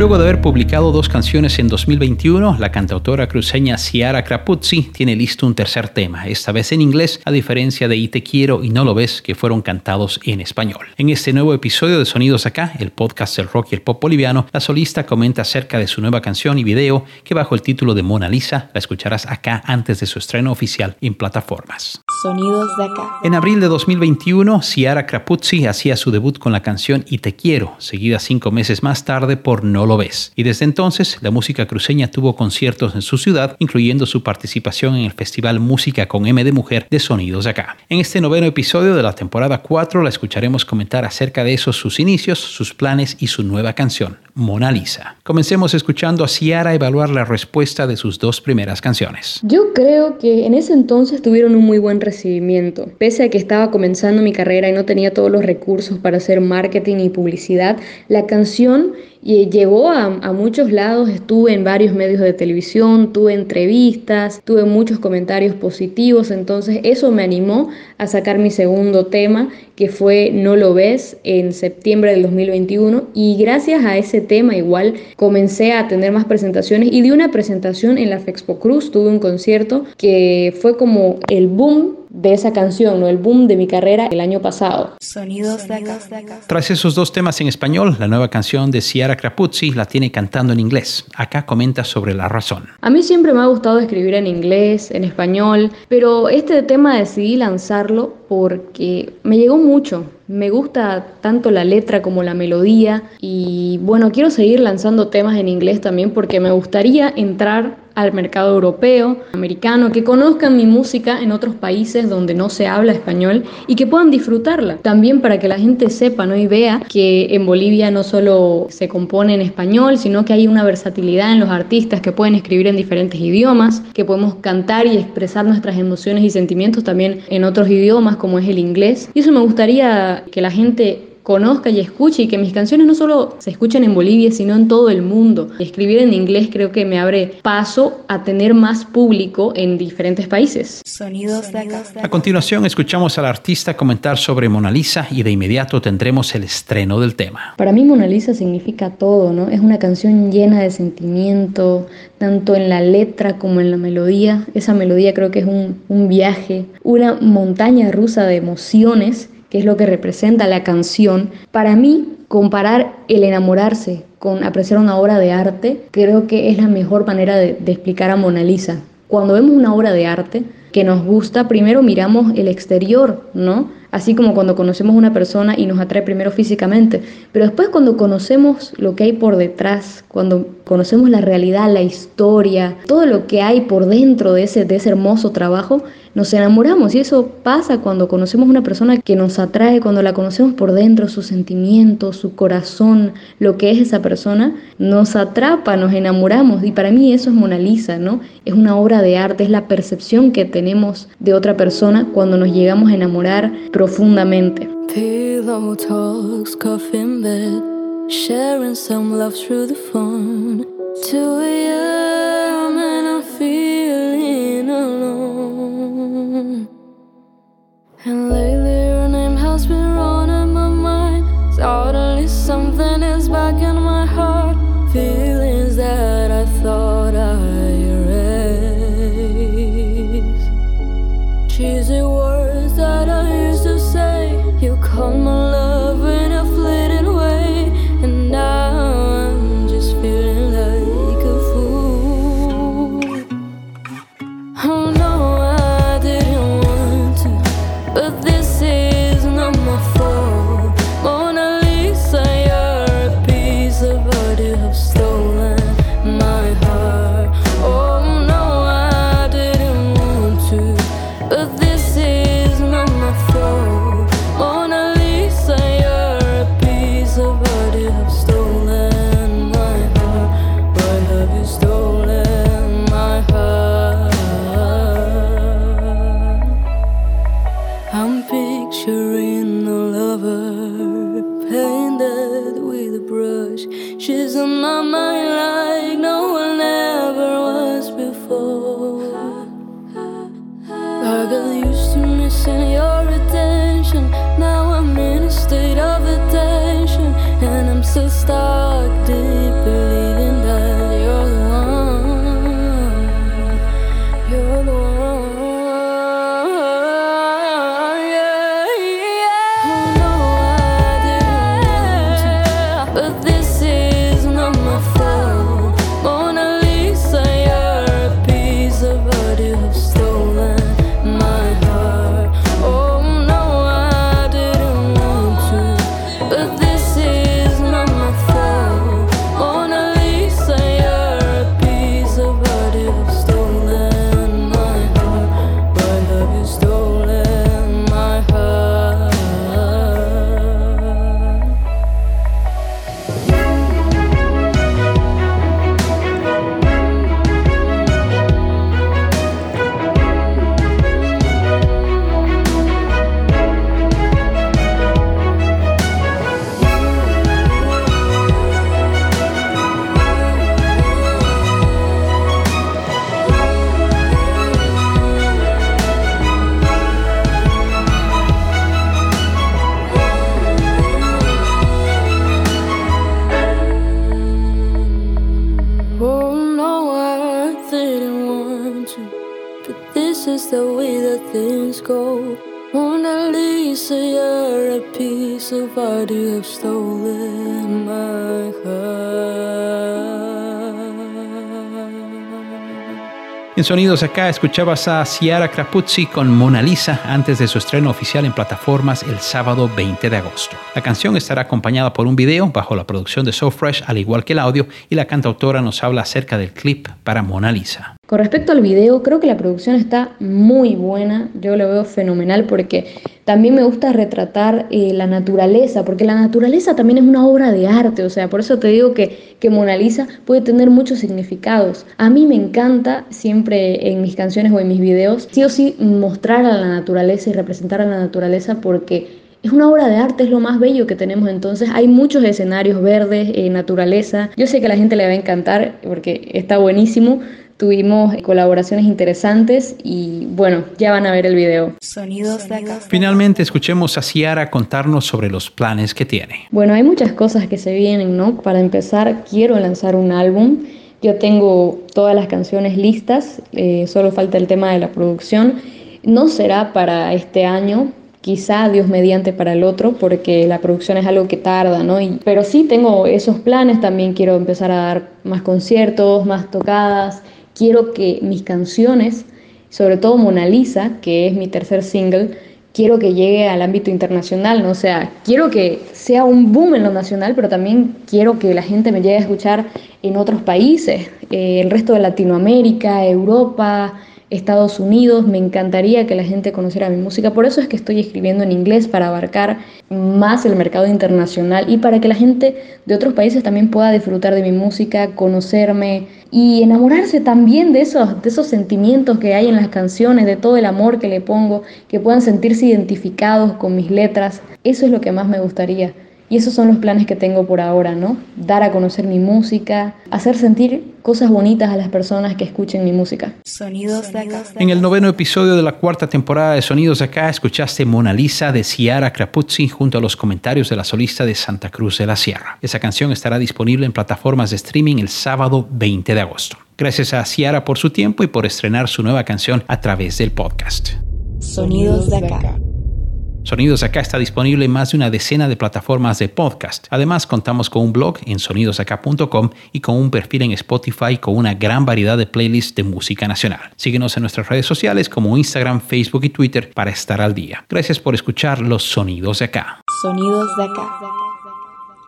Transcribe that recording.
Luego de haber publicado dos canciones en 2021, la cantautora cruceña Ciara Crapuzzi tiene listo un tercer tema, esta vez en inglés, a diferencia de Y te quiero y no lo ves, que fueron cantados en español. En este nuevo episodio de Sonidos Acá, el podcast del rock y el pop boliviano, la solista comenta acerca de su nueva canción y video que bajo el título de Mona Lisa la escucharás acá antes de su estreno oficial en plataformas. Sonidos de acá. En abril de 2021, Ciara Crapuzzi hacía su debut con la canción Y te quiero, seguida cinco meses más tarde por No lo ves. Y desde entonces, la música cruceña tuvo conciertos en su ciudad, incluyendo su participación en el Festival Música con M de Mujer de Sonidos de Acá. En este noveno episodio de la temporada 4 la escucharemos comentar acerca de esos sus inicios, sus planes y su nueva canción, Mona Lisa. Comencemos escuchando a Ciara evaluar la respuesta de sus dos primeras canciones. Yo creo que en ese entonces tuvieron un muy buen recibimiento. Pese a que estaba comenzando mi carrera y no tenía todos los recursos para hacer marketing y publicidad, la canción llegó a, a, muchos lados, estuve en varios medios de televisión, tuve entrevistas, tuve muchos comentarios positivos, entonces eso me animó a sacar mi segundo tema, que fue No lo ves, en septiembre del 2021, y gracias a ese tema igual comencé a tener más presentaciones. Y di una presentación en la Fexpo Cruz, tuve un concierto que fue como el boom de esa canción, ¿no? el boom de mi carrera el año pasado. Sonidos de acá. Tras esos dos temas en español, la nueva canción de Ciara Crapuzzi la tiene cantando en inglés. Acá comenta sobre la razón. A mí siempre me ha gustado escribir en inglés, en español, pero este tema decidí lanzarlo porque me llegó mucho. Me gusta tanto la letra como la melodía y bueno, quiero seguir lanzando temas en inglés también porque me gustaría entrar al mercado europeo, americano, que conozcan mi música en otros países donde no se habla español y que puedan disfrutarla. También para que la gente sepa ¿no? y vea que en Bolivia no solo se compone en español, sino que hay una versatilidad en los artistas que pueden escribir en diferentes idiomas, que podemos cantar y expresar nuestras emociones y sentimientos también en otros idiomas como es el inglés. Y eso me gustaría que la gente conozca y escuche y que mis canciones no solo se escuchen en Bolivia, sino en todo el mundo. Escribir en inglés creo que me abre paso a tener más público en diferentes países. Sonidos de acá. A continuación escuchamos al artista comentar sobre Mona Lisa y de inmediato tendremos el estreno del tema. Para mí Mona Lisa significa todo, ¿no? Es una canción llena de sentimiento, tanto en la letra como en la melodía. Esa melodía creo que es un, un viaje, una montaña rusa de emociones que es lo que representa la canción, para mí comparar el enamorarse con apreciar una obra de arte creo que es la mejor manera de, explicar a Mona Lisa. Cuando vemos una obra de arte que nos gusta, primero miramos el exterior, ¿no? Así como cuando conocemos una persona y nos atrae primero físicamente, pero después cuando conocemos lo que hay por detrás, cuando conocemos la realidad, la historia, todo lo que hay por dentro de ese, de ese hermoso trabajo, nos enamoramos y eso pasa cuando conocemos una persona que nos atrae, cuando la conocemos por dentro, sus sentimientos, su corazón, lo que es esa persona, nos atrapa, nos enamoramos y para mí eso es Mona Lisa, ¿no? Es una obra de arte, es la percepción que tenemos de otra persona cuando nos llegamos a enamorar profundamente. Pillow talks, coffin bed, sharing some love through the phone. to you. She's on my mind have is. En Sonidos Acá escuchabas a Ciara Crapuzzi con Mona Lisa antes de su estreno oficial en plataformas el sábado 20 de agosto. La canción estará acompañada por un video bajo la producción de So Fresh, al igual que el audio, y la cantautora nos habla acerca del clip para Mona Lisa. Con respecto al video, creo que la producción está muy buena, yo lo veo fenomenal porque también me gusta retratar eh, la naturaleza, porque la naturaleza también es una obra de arte, o sea, por eso te digo que, que Mona Lisa puede tener muchos significados. A mí me encanta siempre en mis canciones o en mis videos, sí o sí, mostrar a la naturaleza y representar a la naturaleza porque es una obra de arte, es lo más bello que tenemos. Entonces, hay muchos escenarios verdes, eh, naturaleza. Yo sé que a la gente le va a encantar porque está buenísimo. Tuvimos colaboraciones interesantes y bueno, ya van a ver el video. Sonidos de acá. Finalmente, escuchemos a Ciara contarnos sobre los planes que tiene. Bueno, hay muchas cosas que se vienen, ¿no? Para empezar, quiero lanzar un álbum. Yo tengo todas las canciones listas, eh, solo falta el tema de la producción. No será para este año, quizá Dios mediante para el otro, porque la producción es algo que tarda, ¿no? Y- pero sí tengo esos planes, también quiero empezar a dar más conciertos, más tocadas. Quiero que mis canciones, sobre todo Mona Lisa, que es mi tercer single, quiero que llegue al ámbito internacional, ¿no? Sea, quiero que sea un boom en lo nacional, pero también quiero que la gente me llegue a escuchar en otros países, eh, el resto de Latinoamérica, Europa, Estados Unidos, me encantaría que la gente conociera mi música, por eso es que estoy escribiendo en inglés para abarcar más el mercado internacional y para que la gente de otros países también pueda disfrutar de mi música, conocerme y enamorarse también de esos, de esos sentimientos que hay en las canciones, de todo el amor que le pongo, que puedan sentirse identificados con mis letras, eso es lo que más me gustaría. Y esos son los planes que tengo por ahora, ¿no? Dar a conocer mi música, hacer sentir cosas bonitas a las personas que escuchen mi música. Sonidos de acá. En el noveno episodio de la cuarta temporada de Sonidos Acá escuchaste Mona Lisa de Ciara Crapuzzi junto a los comentarios de la solista de Santa Cruz de la Sierra. Esa canción estará disponible en plataformas de streaming el sábado 20 de agosto. Gracias a Ciara por su tiempo y por estrenar su nueva canción a través del podcast. Sonidos de acá. Sonidos Acá está disponible en más de una decena de plataformas de podcast. Además, contamos con un blog en sonidosacá.com y con un perfil en Spotify con una gran variedad de playlists de música nacional. Síguenos en nuestras redes sociales como Instagram, Facebook y Twitter para estar al día. Gracias por escuchar los Sonidos Acá. Sonidos de acá.